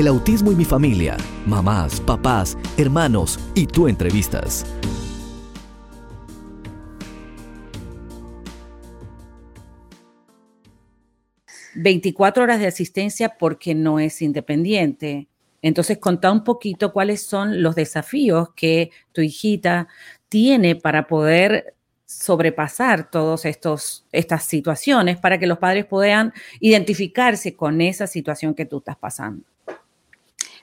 El autismo y mi familia. Mamás, papás, hermanos y tú entrevistas. ¿24 horas de asistencia porque no es independiente? Entonces, contá un poquito cuáles son los desafíos que tu hijita tiene para poder sobrepasar todas estas situaciones para que los padres puedan identificarse con esa situación que tú estás pasando.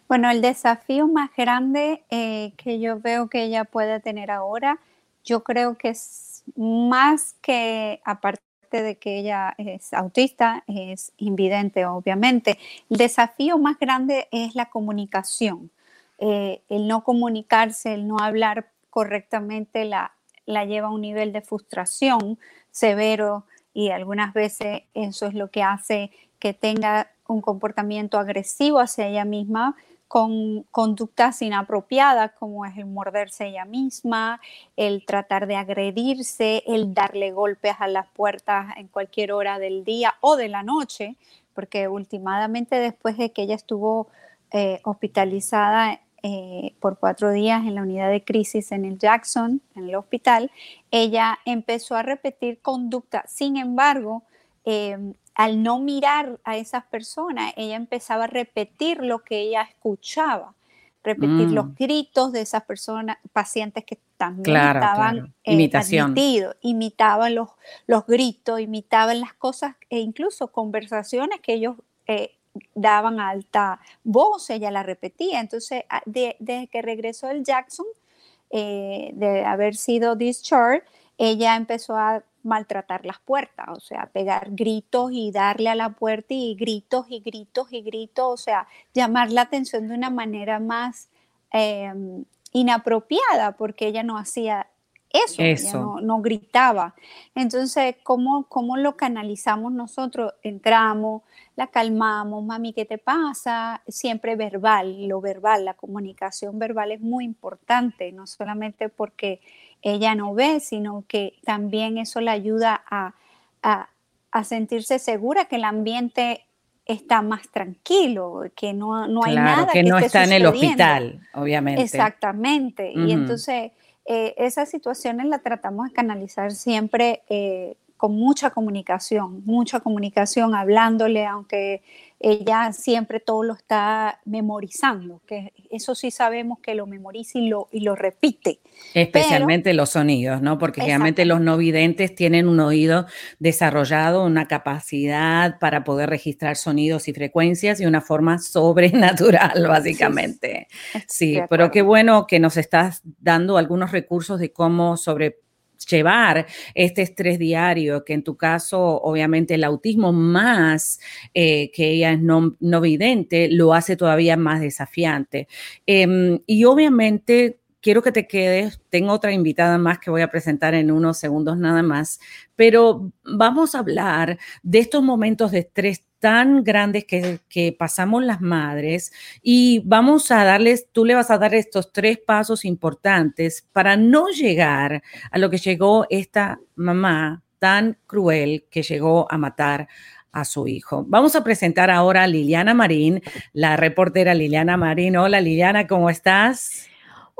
Bueno, el desafío más grande eh, que yo veo que ella puede tener ahora, yo creo que es más que, aparte de que ella es autista, es invidente, obviamente, el desafío más grande es la comunicación. Eh, el no comunicarse, el no hablar correctamente la, la lleva a un nivel de frustración severo y algunas veces eso es lo que hace que tenga un comportamiento agresivo hacia ella misma con conductas inapropiadas como es el morderse ella misma, el tratar de agredirse, el darle golpes a las puertas en cualquier hora del día o de la noche, porque últimamente después de que ella estuvo eh, hospitalizada eh, por cuatro días en la unidad de crisis en el Jackson, en el hospital, ella empezó a repetir conducta. Sin embargo, em, al no mirar a esas personas, ella empezaba a repetir lo que ella escuchaba, repetir los mm. gritos de esas personas, pacientes que también estaban eh, Imitación. imitaban los, los gritos, imitaban las cosas e incluso conversaciones que ellos eh, daban alta voz, ella la repetía. Entonces, ah, desde que regresó el Jackson, eh, de haber sido discharged, ella empezó a maltratar las puertas, o sea, pegar gritos y darle a la puerta y gritos y gritos y gritos, o sea, llamar la atención de una manera más em, inapropiada porque ella no hacía eso, no, gritaba. Entonces, ¿cómo, ¿cómo lo canalizamos nosotros? Entramos, la calmamos, mami, ¿qué te pasa? Siempre verbal, lo verbal, la comunicación verbal es muy importante, no solamente porque ella no ve, sino que también eso le ayuda a, sentirse segura que el ambiente está más tranquilo, que no, no hay nada que, no está en el hospital, obviamente. Exactamente. Y entonces eh, esas situaciones las tratamos de canalizar siempre eh, con mucha comunicación, mucha comunicación, hablándole, aunque ella siempre todo lo está memorizando, que eso sí sabemos que lo memoriza y lo, y lo repite. Especialmente los sonidos, ¿no? Porque generalmente los no videntes tienen un oído desarrollado, una capacidad para poder registrar sonidos y frecuencias de una forma sobrenatural, básicamente. Sí, sí pero qué bueno que nos estás dando algunos recursos de cómo sobre llevar este estrés diario, que en tu caso, obviamente, el autismo más eh, que ella es no, vidente, lo hace todavía más desafiante. Em, y obviamente quiero que te quedes. Tengo otra invitada más que voy a presentar en unos segundos nada más, pero vamos a hablar de estos momentos de estrés tan grandes que, pasamos las madres y vamos a darles, tú le vas a dar estos tres pasos importantes para no llegar a lo que llegó esta mamá tan cruel que llegó a matar a su hijo. Vamos a presentar ahora a Liliana Marín, la reportera Liliana Marín. Hola Liliana, ¿cómo estás?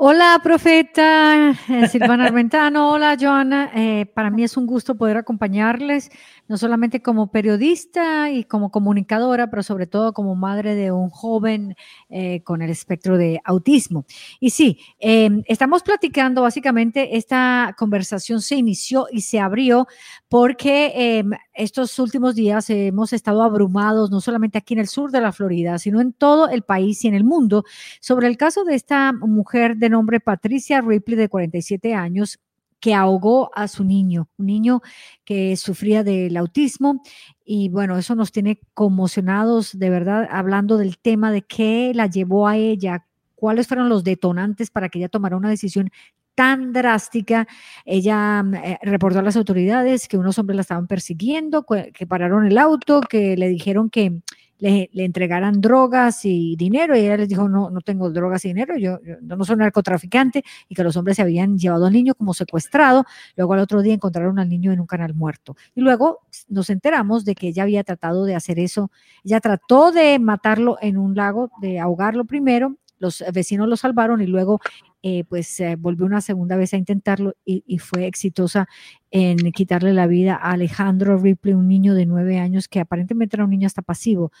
Hola, profeta eh, Silvana Armentano. Hola, Joana. Eh, para mí es un gusto poder acompañarles no solamente como periodista y como comunicadora, pero sobre todo como madre de un joven eh, con el espectro de autismo. Y sí, em, estamos platicando, básicamente, esta conversación se inició y se abrió porque em, estos últimos días hemos estado abrumados, no solamente aquí en el sur de la Florida, sino en todo el país y en el mundo, sobre el caso de esta mujer de nombre Patricia Ripley, de 47 años, que ahogó a su niño, un niño que sufría del autismo. Y bueno, eso nos tiene conmocionados, de verdad, hablando del tema de qué la llevó a ella, cuáles fueron los detonantes para que ella tomara una decisión tan drástica. Ella mm, eh, reportó a las autoridades que unos hombres la estaban persiguiendo, que pararon el auto, que le dijeron que le, entregaran drogas y dinero y ella les dijo, no, no tengo drogas y dinero, yo, no soy narcotraficante y que los hombres se habían llevado al niño como secuestrado, luego al otro día encontraron al niño en un canal muerto. Y luego nos enteramos de que ella había tratado de hacer eso, ella trató de matarlo en un lago, de ahogarlo primero. Los vecinos lo salvaron y luego eh, pues volvió una segunda vez a intentarlo y, fue exitosa en quitarle la vida a Alejandro Ripley, un niño de nueve años que aparentemente era un niño hasta pasivo.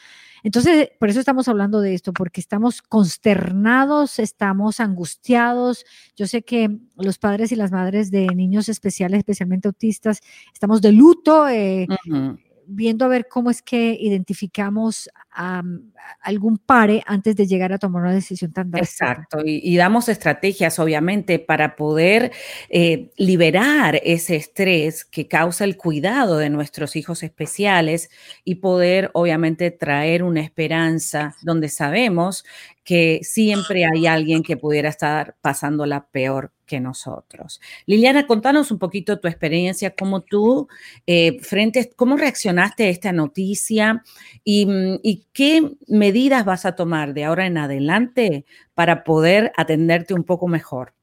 Entonces, por eso estamos hablando de esto, porque estamos consternados, estamos angustiados. Yo sé que los padres y las madres de niños especiales, especialmente autistas, estamos de luto. Eh, viendo a ver cómo es que identificamos a, algún pare antes de llegar a tomar una decisión tan drástica. Exacto, y, damos estrategias, obviamente, para poder eh, liberar ese estrés que causa el cuidado de nuestros hijos especiales y poder, obviamente, traer una esperanza donde sabemos que siempre hay alguien que pudiera estar pasándola peor que nosotros. Liliana, contanos un poquito tu experiencia, cómo tú, eh, frente, cómo reaccionaste a esta noticia mm, y, qué medidas vas a tomar de ahora en adelante para poder atenderte un poco mejor.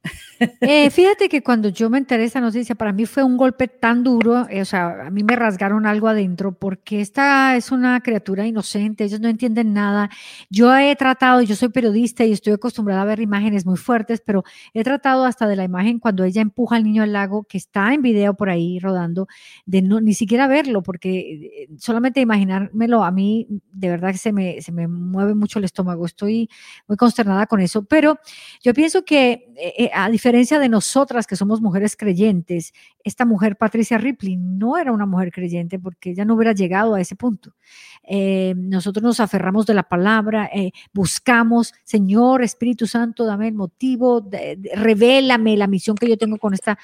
Eh, fíjate que cuando yo me enteré de esa noticia, para mí fue un golpe tan duro, eh, o sea, a mí me rasgaron algo adentro, porque esta es una criatura inocente, ellos no entienden nada. Yo he tratado, yo soy periodista y estoy acostumbrada a ver imágenes muy fuertes, pero he tratado hasta de la imagen cuando ella empuja al niño al lago, que está en video por ahí rodando, de no, ni siquiera verlo, porque eh, solamente imaginármelo a mí, de verdad que se me, se me mueve mucho el estómago, estoy muy consternada con eso, pero yo pienso que eh, eh, a diferencia de nosotras que somos mujeres creyentes, esta mujer, Patricia Ripley, no era una mujer creyente porque ella no hubiera llegado a ese punto. Eh, nosotros nos aferramos de la palabra, buscamos, Señor, Espíritu Santo, dame el motivo, revélame la misión que yo tengo con esta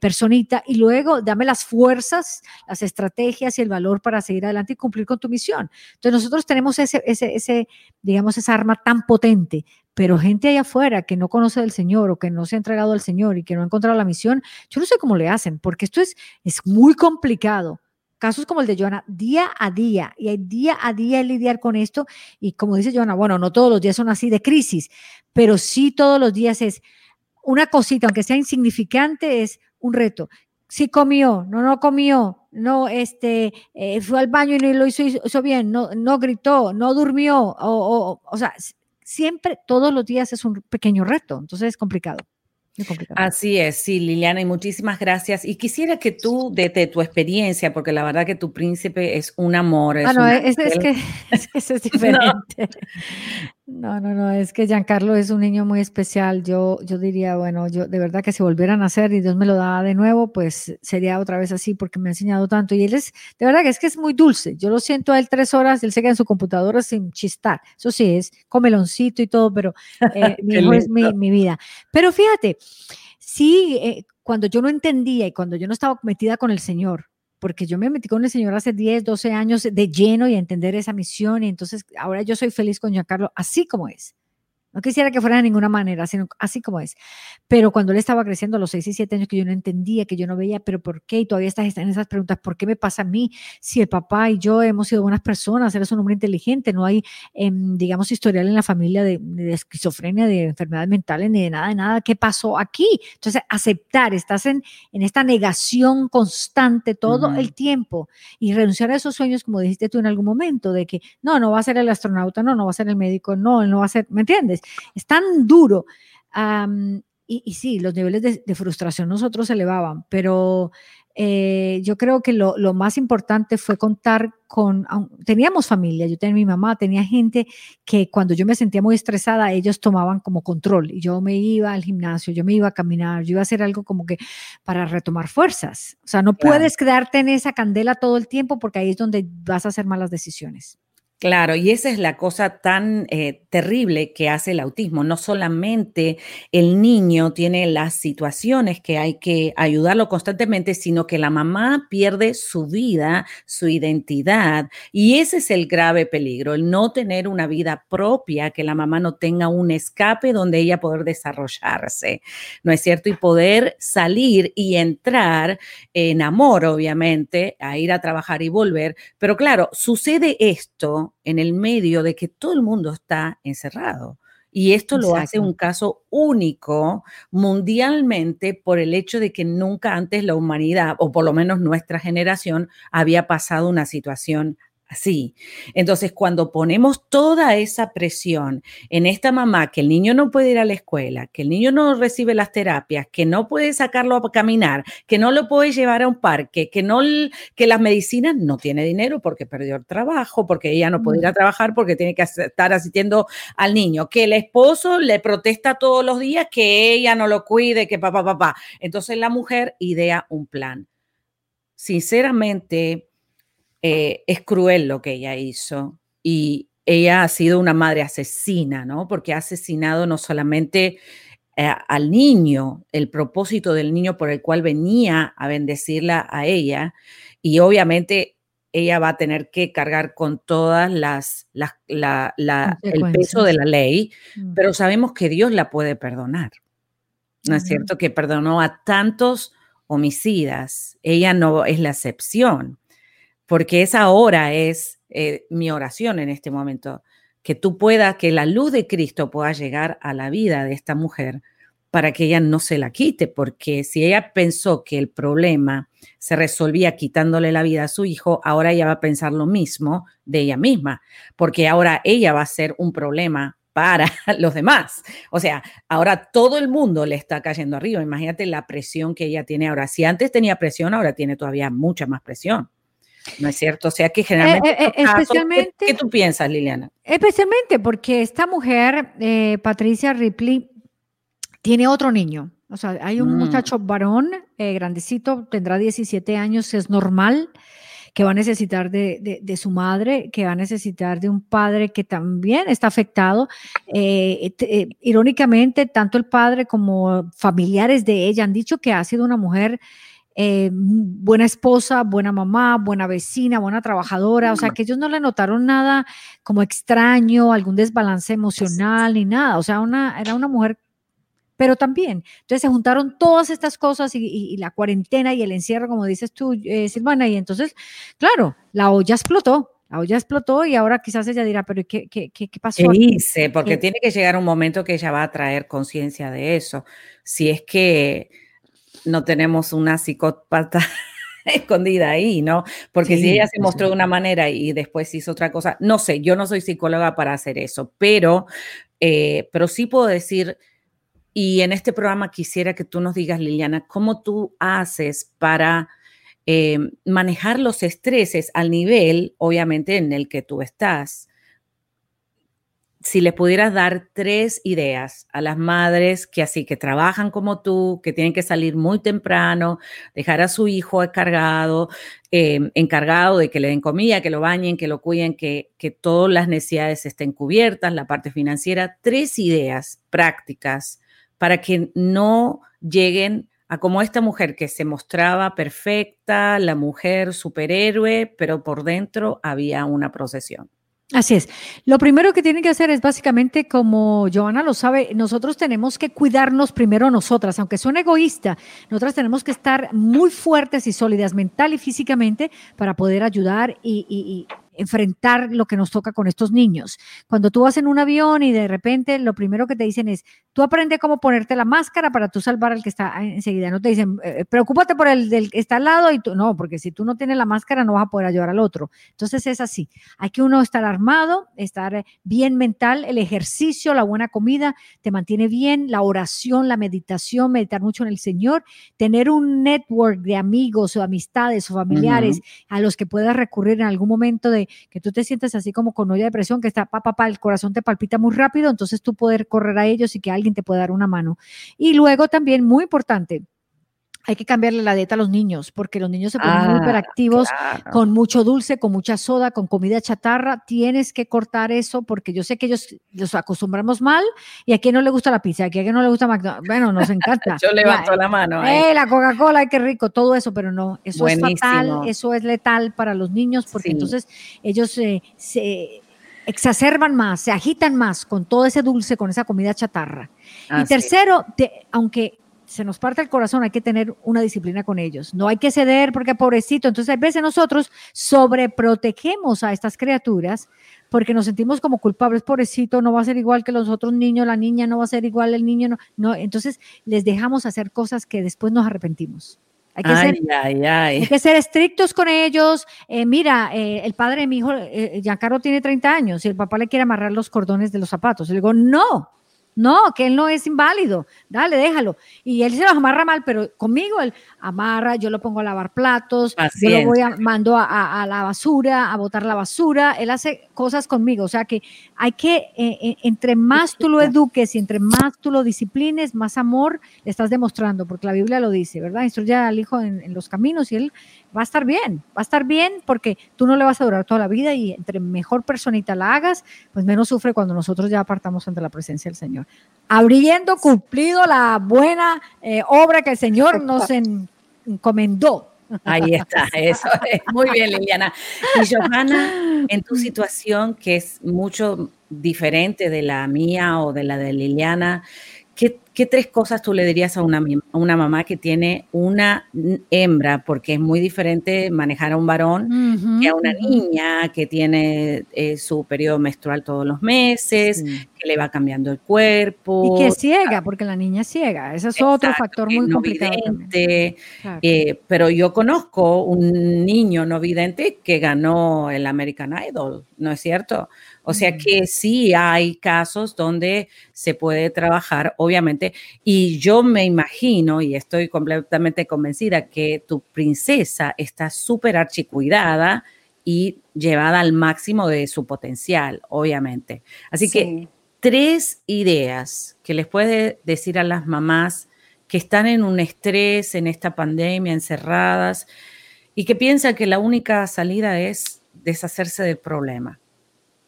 personita y luego dame las fuerzas, las estrategias y el valor para seguir adelante y cumplir con tu misión. Entonces nosotros tenemos ese, ese, ese digamos, esa arma tan potente pero gente allá afuera que no conoce del Señor o que no se ha entregado al Señor y que no ha encontrado la misión, yo no sé cómo le hacen, porque esto es, es muy complicado. Casos como el de Joana, día a día, y hay día a día lidiar con esto, y como dice Joana, bueno, no todos los días son así de crisis, pero sí todos los días es una cosita, aunque sea insignificante, es un reto. Si comió, no, no comió, no, este, eh, fue al baño y no lo hizo, hizo bien, no, no gritó, no durmió, o, o, o sea, siempre, todos los días es un pequeño reto, entonces es complicado. Así es, sí, Liliana, y muchísimas gracias. Y quisiera que tú, desde tu experiencia, porque la verdad que tu príncipe es un amor. Es, ah, es, que, es, es diferente. No. No. no, es que Giancarlo es un niño muy especial. Yo, yo diría, bueno, yo de verdad que si volvieran a hacer y Dios me lo da de nuevo, pues sería otra vez así porque me ha enseñado tanto. Y él es, de verdad que es que es muy dulce. Yo lo siento a él tres horas, él se queda en su computadora sin chistar. Eso sí, es comeloncito y todo, pero eh, mi hijo es mi, mi vida. Pero fíjate, sí, eh, cuando yo no entendía y cuando yo no estaba metida con el Señor, porque yo me metí con el Señor hace 10, 12 años de lleno y entender esa misión y entonces ahora yo soy feliz con Giancarlo así como es. No quisiera que fuera de ninguna manera, sino así como es. Pero cuando él estaba creciendo a los 6 y 7 años, que yo no entendía, que yo no veía, pero ¿por qué? Y todavía estás en esas preguntas, ¿por qué me pasa a mí? Si el papá y yo hemos sido buenas personas, eres un hombre inteligente, no hay, em, digamos, historial en la familia de, esquizofrenia, de enfermedades mentales, ni de nada, de nada. ¿Qué pasó aquí? Entonces, aceptar, estás en, en esta negación constante todo el tiempo y renunciar a esos sueños, como dijiste tú en algún momento, de que no, no va a ser el astronauta, no, no va a ser el médico, no, no va a ser, ¿me entiendes? Es tan duro. y, sí, los niveles de, frustración nosotros se elevaban, pero eh, yo creo que lo, más importante fue contar con, teníamos familia, yo tenía mi mamá, tenía gente que cuando yo me sentía muy estresada, ellos tomaban como control y yo me iba al gimnasio, yo me iba a caminar, yo iba a hacer algo como que para retomar fuerzas. O sea, no puedes quedarte en esa candela todo el tiempo porque ahí es donde vas a hacer malas decisiones. Claro, y esa es la cosa tan eh, terrible que hace el autismo. No solamente el niño tiene las situaciones que hay que ayudarlo constantemente, sino que la mamá pierde su vida, su identidad. Y ese es el grave peligro, el no tener una vida propia, que la mamá no tenga un escape donde ella poder desarrollarse, ¿no es cierto? Y poder salir y entrar en amor, obviamente, a ir a trabajar y volver. Pero claro, sucede esto en el medio de que todo el mundo está encerrado. Y esto lo hace un caso único mundialmente por el hecho de que nunca antes la humanidad, o por lo menos nuestra generación, había pasado una situación así. Entonces, cuando ponemos toda esa presión en esta mamá, que el niño no puede ir a la escuela, que el niño no recibe las terapias, que no puede sacarlo a caminar, que no lo puede llevar a un parque, que no que las medicinas no tiene dinero porque perdió el trabajo, porque ella no puede ir a mm. trabajar porque tiene que estar asistiendo al niño, que el esposo le protesta todos los días que ella no lo cuide, que papá, papá. Entonces la mujer idea un plan. Sinceramente, eh, es cruel lo que ella hizo y ella ha sido una madre asesina, ¿no? Porque ha asesinado no solamente eh, al niño, el propósito del niño por el cual venía a bendecirla a ella y obviamente ella va a tener que cargar con todas las, el peso de la ley, mm. pero sabemos que Dios la puede perdonar. ¿No es cierto? Que perdonó a tantos homicidas. Ella no es la excepción porque esa ahora es eh, mi oración en este momento, que tú puedas, que la luz de Cristo pueda llegar a la vida de esta mujer para que ella no se la quite, porque si ella pensó que el problema se resolvía quitándole la vida a su hijo, ahora ella va a pensar lo mismo de ella misma, porque ahora ella va a ser un problema para los demás. O sea, ahora todo el mundo le está cayendo arriba. Imagínate la presión que ella tiene ahora. Si antes tenía presión, ahora tiene todavía mucha más presión. ¿No es cierto? O sea que generalmente... Eh, eh, especialmente, ¿qué, tú piensas, Liliana? Especialmente porque esta mujer, eh, Patricia Ripley, tiene otro niño. O sea, hay un mm. muchacho varón, grandecito, tendrá 17 años, es normal, que va a necesitar de, de, su madre, que va a necesitar de un padre que también está afectado. irónicamente, tanto el padre como familiares de ella han dicho que ha sido una mujer eh, buena esposa, buena mamá, buena vecina, buena trabajadora, o sea, que ellos no le notaron nada como extraño, algún desbalance emocional ni nada, o sea, una, era una mujer, pero también, entonces se juntaron todas estas cosas y, la cuarentena y el encierro, como dices tú, eh, Silvana, y entonces, claro, la olla explotó, la olla explotó y ahora quizás ella dirá, pero ¿qué, qué, qué, pasó? ¿Qué hice? Porque tiene que llegar un momento que ella va a traer conciencia de eso. Si es que no tenemos una psicópata escondida ahí, ¿no? Porque si ella se mostró de una manera y después hizo otra cosa, no sé, yo no soy psicóloga para hacer eso, pero, eh, pero sí puedo decir, y en este programa quisiera que tú nos digas, Liliana, cómo tú haces para eh, manejar los estreses al nivel, obviamente, en el que tú estás si le pudieras dar tres ideas a las madres que así, que trabajan como tú, que tienen que salir muy temprano, dejar a su hijo encargado, em, encargado de que le den comida, que lo bañen, que lo cuiden, que, que todas las necesidades estén cubiertas, la parte financiera, tres ideas prácticas para que no lleguen a como esta mujer que se mostraba perfecta, la mujer superhéroe, pero por dentro había una procesión. Así es. Lo primero que tienen que hacer es básicamente, como Joana lo sabe, nosotros tenemos que cuidarnos primero nosotras, aunque son egoísta, nosotras tenemos que estar muy fuertes y sólidas mental y físicamente para poder ayudar y, enfrentar lo que nos toca con estos niños. Cuando tú vas en un avión y de repente lo primero que te dicen es, tú aprende cómo ponerte la máscara para tú salvar al que está enseguida. No te dicen, eh, preocúpate por el del que está al lado y tú, no, porque si tú no tienes la máscara no vas a poder ayudar al otro. Entonces es así. Hay que uno estar armado, estar bien mental, el ejercicio, la buena comida te mantiene bien, la oración, la meditación, meditar mucho en el Señor, tener un network de amigos o amistades o familiares a los que puedas recurrir en algún momento de que tú te sientes así como con olla de presión, que está, papá, pa, el corazón te palpita muy rápido, entonces tú poder correr a ellos y que alguien te pueda dar una mano. Y luego también, muy importante, hay que cambiarle la dieta a los niños, porque los niños se ponen muy ah, hiperactivos con mucho dulce, con mucha soda, con comida chatarra. Tienes que cortar eso, porque yo sé que ellos los acostumbramos mal y a quien no le gusta la pizza, a quien no le gusta McDonald's. Bueno, nos encanta. yo levanto la, mano. Eh, la Coca-Cola, qué rico, todo eso, pero no, eso es fatal, eso es letal para los niños, porque entonces ellos se exacerban más, se agitan más con todo ese dulce, con esa comida chatarra. y tercero, aunque se nos parte el corazón, hay que tener una disciplina con ellos. No hay que ceder porque pobrecito. Entonces, a veces nosotros sobreprotegemos a estas criaturas porque nos sentimos como culpables, pobrecito, no va a ser igual que los otros niños, la niña no va a ser igual, el niño no. no. Entonces, les dejamos hacer cosas que después nos arrepentimos. Hay que, ser, hay que ser estrictos con ellos. Eh, mira, eh, el padre de mi hijo, eh, Giancarlo, tiene 30 años y el papá le quiere amarrar los cordones de los zapatos. Y le digo, no, no, que él no es inválido. Dale, déjalo. Y él se los amarra mal, pero conmigo él amarra, yo lo pongo a lavar platos, yo lo voy a, mando a, la basura, a botar la basura. Él hace cosas conmigo. O sea que hay que, eh, eh, entre más tú lo eduques y entre más tú lo disciplines, más amor le estás demostrando, porque la Biblia lo dice, ¿verdad? Instruye al hijo en, en los caminos y él va a estar bien, va a estar bien porque tú no le vas a durar toda la vida y entre mejor personita la hagas, pues menos sufre cuando nosotros ya apartamos ante la presencia del Señor. Habiendo cumplido la buena eh, obra que el Señor nos encomendó. Ahí está, eso es muy bien, Liliana. Y Johanna, en tu situación, que es mucho diferente de la mía o de la de Liliana, ¿Qué, tres cosas tú le dirías a una, una mamá que tiene una hembra? Porque es muy diferente manejar a un varón que a una niña que tiene eh, su periodo menstrual todos los meses, que le va cambiando el cuerpo. Y que es ciega, porque la niña es ciega. Ese es otro factor muy complicado. Eh, pero yo conozco un niño no vidente que ganó el American Idol, ¿no es cierto? O sea que sí hay casos donde se puede trabajar, obviamente, y yo me imagino y estoy completamente convencida que tu princesa está súper archicuidada y llevada al máximo de su potencial, obviamente. Así que tres ideas que les puede decir a las mamás que están en un estrés en esta pandemia, encerradas, y que piensan que la única salida es deshacerse del problema.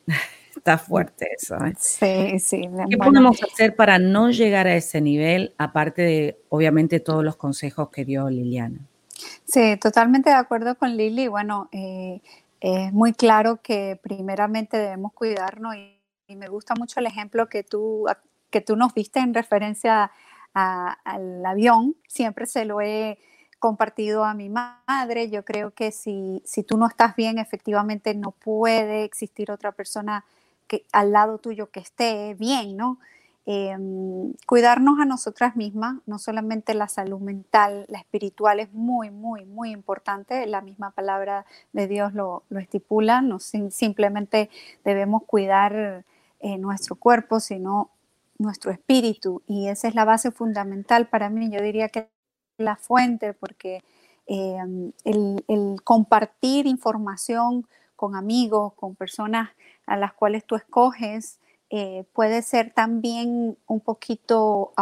Está fuerte eso. ¿eh? Sí, sí. ¿Qué podemos hacer para no llegar a ese nivel, aparte de, obviamente, todos los consejos que dio Liliana? Sí, totalmente de acuerdo con Lili. Bueno, eh, es muy claro que primeramente debemos cuidarnos y, me gusta mucho el ejemplo que tú, que tú nos viste en referencia al avión. Siempre se lo he compartido a mi madre. Yo creo que si, si tú no estás bien, efectivamente no puede existir otra persona que, al lado tuyo que esté bien, ¿no? Em, cuidarnos a nosotras mismas, no solamente la salud mental, la espiritual es muy, muy, muy importante. La misma palabra de Dios lo, lo estipula. No simplemente debemos cuidar eh, nuestro cuerpo, sino nuestro espíritu. Y esa es la base fundamental para mí. Yo diría que la fuente, porque em, el, compartir información con amigos, con personas a las cuales tú escoges, eh, puede ser también un poquito,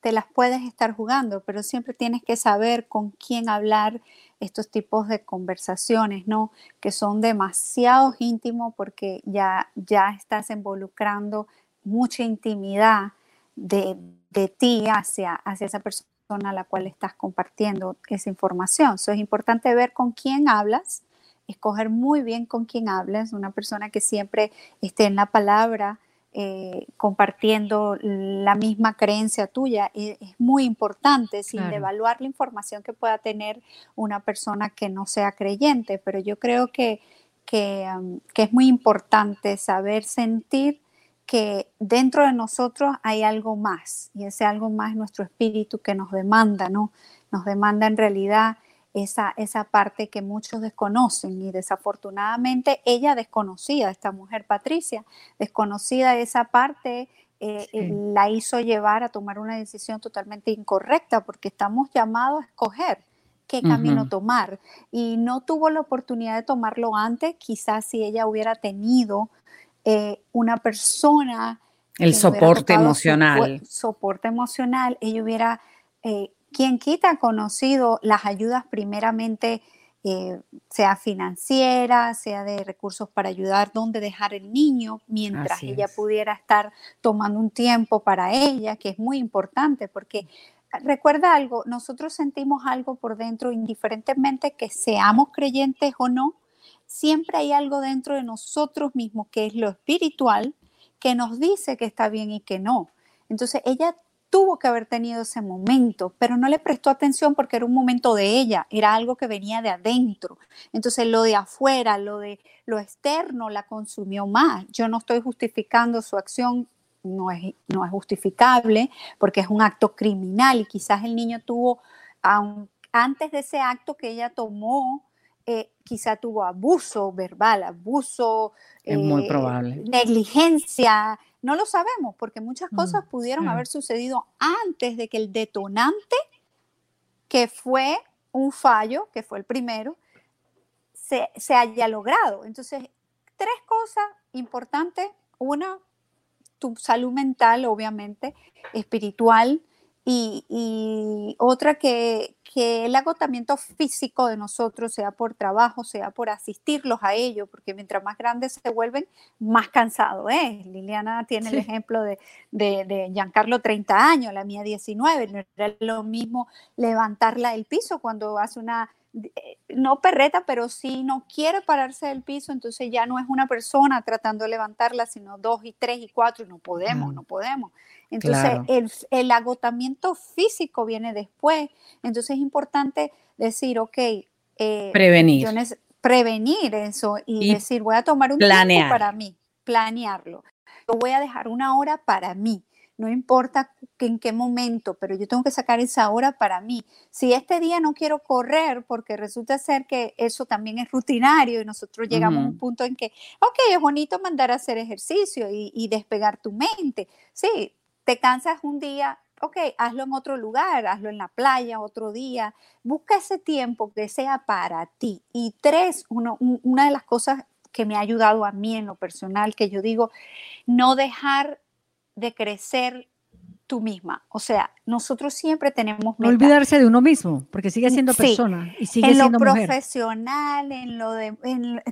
te las puedes estar jugando, pero siempre tienes que saber con quién hablar estos tipos de conversaciones, ¿no? Que son demasiado íntimos porque ya, ya estás involucrando mucha intimidad de, de ti hacia, hacia esa persona a la cual estás compartiendo esa información. So, es importante ver con quién hablas, escoger muy bien con quién hablas, una persona que siempre esté en la palabra, eh, compartiendo la misma creencia tuya, es, muy importante, sin evaluar la información que pueda tener una persona que no sea creyente, pero yo creo que, que, que es muy importante saber sentir que dentro de nosotros hay algo más, y ese algo más es nuestro espíritu que nos demanda, ¿no? Nos demanda en realidad esa, esa parte que muchos desconocen y desafortunadamente ella desconocida, esta mujer Patricia, desconocida esa parte, eh, eh, la hizo llevar a tomar una decisión totalmente incorrecta porque estamos llamados a escoger qué camino tomar y no tuvo la oportunidad de tomarlo antes, quizás si ella hubiera tenido eh, una persona... El soporte emocional. soporte emocional, ella hubiera quien quita conocido las ayudas primeramente, eh, sea financiera, sea de recursos para ayudar dónde dejar el niño, mientras ella pudiera estar tomando un tiempo para ella, que es muy importante, porque recuerda algo, nosotros sentimos algo por dentro, indiferentemente que seamos creyentes o no, siempre hay algo dentro de nosotros mismos que es lo espiritual, que nos dice que está bien y que no. Entonces ella tuvo que haber tenido ese momento, pero no le prestó atención porque era un momento de ella, era algo que venía de adentro. Entonces lo de afuera, lo de lo externo la consumió más. Yo no estoy justificando su acción, no es, no es justificable porque es un acto criminal y quizás el niño tuvo, antes de ese acto que ella tomó, eh, quizá tuvo abuso verbal, abuso, es muy eh, probable. negligencia, no lo sabemos porque muchas mm, cosas pudieron haber sucedido antes de que el detonante, que fue un fallo, que fue el primero, se, se haya logrado. Entonces, tres cosas importantes. Una, tu salud mental, obviamente, espiritual, y, otra que, el agotamiento físico de nosotros, sea por trabajo, sea por asistirlos a ellos, porque mientras más grandes se vuelven, más cansado es. Liliana tiene el ejemplo de, de, Giancarlo 30 años, la mía 19, no era lo mismo levantarla del piso cuando hace una eh, no perreta, pero sí no quiere pararse del piso, entonces ya no es una persona tratando de levantarla, sino dos y tres y cuatro, y no podemos, no podemos. Entonces el, agotamiento físico viene después, entonces es importante decir, ok, eh, prevenir. prevenir eso y, decir, voy a tomar un tiempo para mí, planearlo. Yo voy a dejar una hora para mí no importa en qué momento, pero yo tengo que sacar esa hora para mí. Si este día no quiero correr, porque resulta ser que eso también es rutinario y nosotros llegamos a un punto en que, ok, es bonito mandar a hacer ejercicio y, despegar tu mente. Sí, te cansas un día, ok, hazlo en otro lugar, hazlo en la playa otro día, busca ese tiempo que sea para ti. Y tres, una de las cosas que me ha ayudado a mí en lo personal, que yo digo, no dejar de crecer tú misma. O sea, nosotros siempre tenemos No olvidarse de uno mismo, porque sigue siendo persona y sigue en siendo lo profesional, en lo de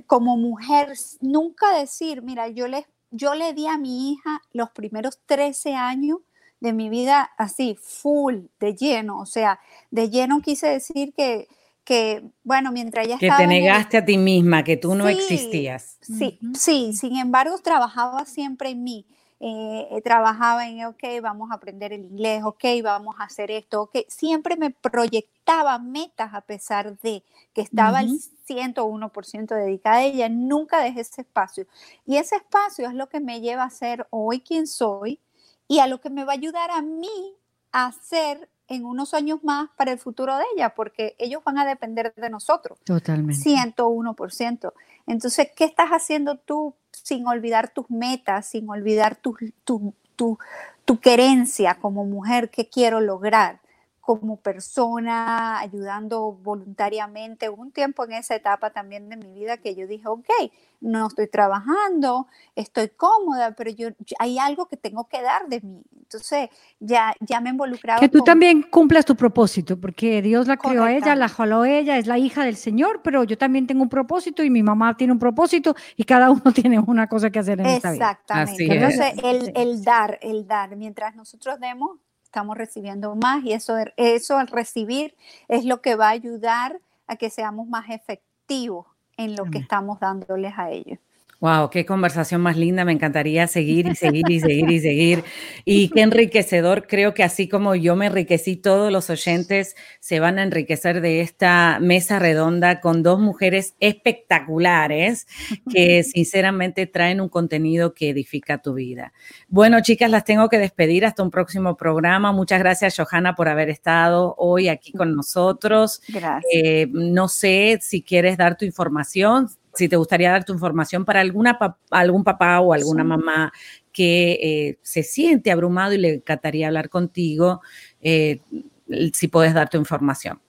como mujer, nunca decir, mira, yo le yo le di a mi hija los primeros 13 años de mi vida así, full, de lleno, o sea, de lleno quise decir que que, bueno, mientras ella estaba... Que te negaste a ti misma, que tú no existías. Sí, sí, sin embargo, trabajaba siempre en mí. Eh, eh, trabajaba en, ok, vamos a aprender el inglés, ok, vamos a hacer esto, ok, siempre me proyectaba metas a pesar de que estaba el 101% dedicada a ella, nunca dejé ese espacio. Y ese espacio es lo que me lleva a ser hoy quien soy y a lo que me va a ayudar a mí a ser en unos años más para el futuro de ella, porque ellos van a depender de nosotros. Totalmente. 101%. Entonces, ¿qué estás haciendo tú sin olvidar tus metas, sin olvidar tu, tu, tu, tu querencia como mujer? ¿Qué quiero lograr? Como persona, ayudando voluntariamente. Hubo un tiempo en esa etapa también de mi vida que yo dije, ok, no estoy trabajando, estoy cómoda, pero yo, hay algo que tengo que dar de mí. Entonces ya, ya me he involucrado. Que tú también cumplas tu propósito, porque Dios la creó a ella, la jaló a ella, es la hija del Señor, pero yo también tengo un propósito y mi mamá tiene un propósito y cada uno tiene una cosa que hacer en esta vida. Exactamente. Entonces el, el dar, el dar, mientras nosotros demos, estamos recibiendo más y eso, eso al recibir es lo que va a ayudar a que seamos más efectivos en lo que estamos dándoles a ellos. Wow, qué conversación más linda. Me encantaría seguir y seguir y seguir y seguir. Y qué enriquecedor. Creo que así como yo me enriquecí, todos los oyentes se van a enriquecer de esta mesa redonda con dos mujeres espectaculares que sinceramente traen un contenido que edifica tu vida. Bueno, chicas, las tengo que despedir hasta un próximo programa. Muchas gracias, Johanna, por haber estado hoy aquí con nosotros. Gracias. Eh, no sé si quieres dar tu información si te gustaría dar tu información para alguna algún papá o alguna mamá que eh, se siente abrumado y le encantaría hablar contigo, eh, si puedes dar tu información.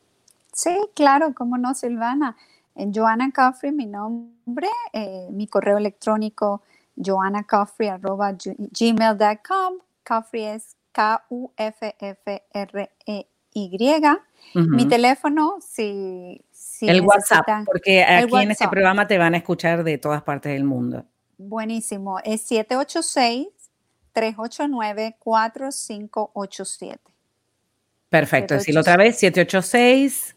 Sí, claro, cómo no, Silvana. En Joanna Coffrey, mi nombre, eh, mi correo electrónico, joannacoffrey.gmail.com. Coffrey es K-U-F-F-R-E-Y. Mi teléfono, si el WhatsApp, porque aquí en este programa te van a escuchar de todas partes del mundo. Buenísimo, es 786-389-4587. Perfecto, decirlo otra vez, 786.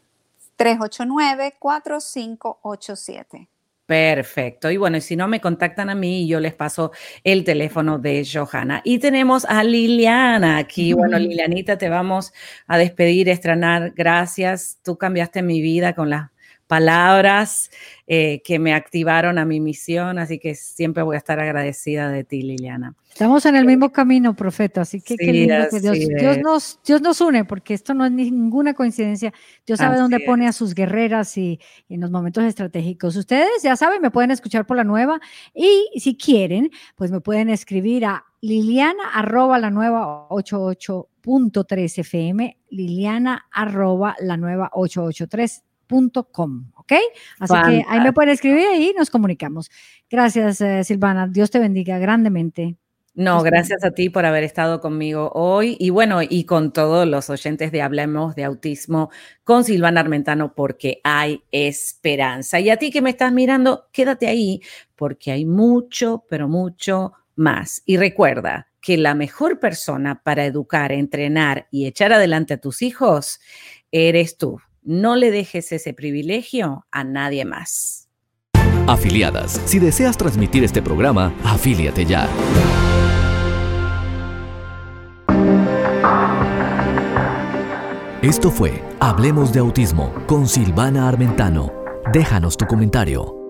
389-4587. Perfecto. Y bueno, si no me contactan a mí, yo les paso el teléfono de Johanna. Y tenemos a Liliana aquí. Bueno, Lilianita, te vamos a despedir, estrenar. Gracias. Tú cambiaste mi vida con las palabras eh, que me activaron a mi misión, así que siempre voy a estar agradecida de ti, Liliana. Estamos en el mismo camino, profeta, así que qué lindo que Dios, nos, Dios nos une, porque esto no es ninguna coincidencia. Dios sabe dónde pone a sus guerreras y en los momentos estratégicos. Ustedes ya saben, me pueden escuchar por la nueva y si quieren, pues me pueden escribir a liliana arroba la nueva 88.3 FM, liliana arroba la nueva 883 com, ¿ok? Así que ahí me pueden escribir y nos comunicamos. Gracias, eh, Silvana. Dios te bendiga grandemente. No, gracias a ti por haber estado conmigo hoy y bueno, y con todos los oyentes de Hablemos de Autismo con Silvana Armentano porque hay esperanza. Y a ti que me estás mirando, quédate ahí porque hay mucho, pero mucho más. Y recuerda que la mejor persona para educar, entrenar y echar adelante a tus hijos eres tú. No le dejes ese privilegio a nadie más. Afiliadas, si deseas transmitir este programa, afíliate ya. Esto fue Hablemos de Autismo con Silvana Armentano. Déjanos tu comentario.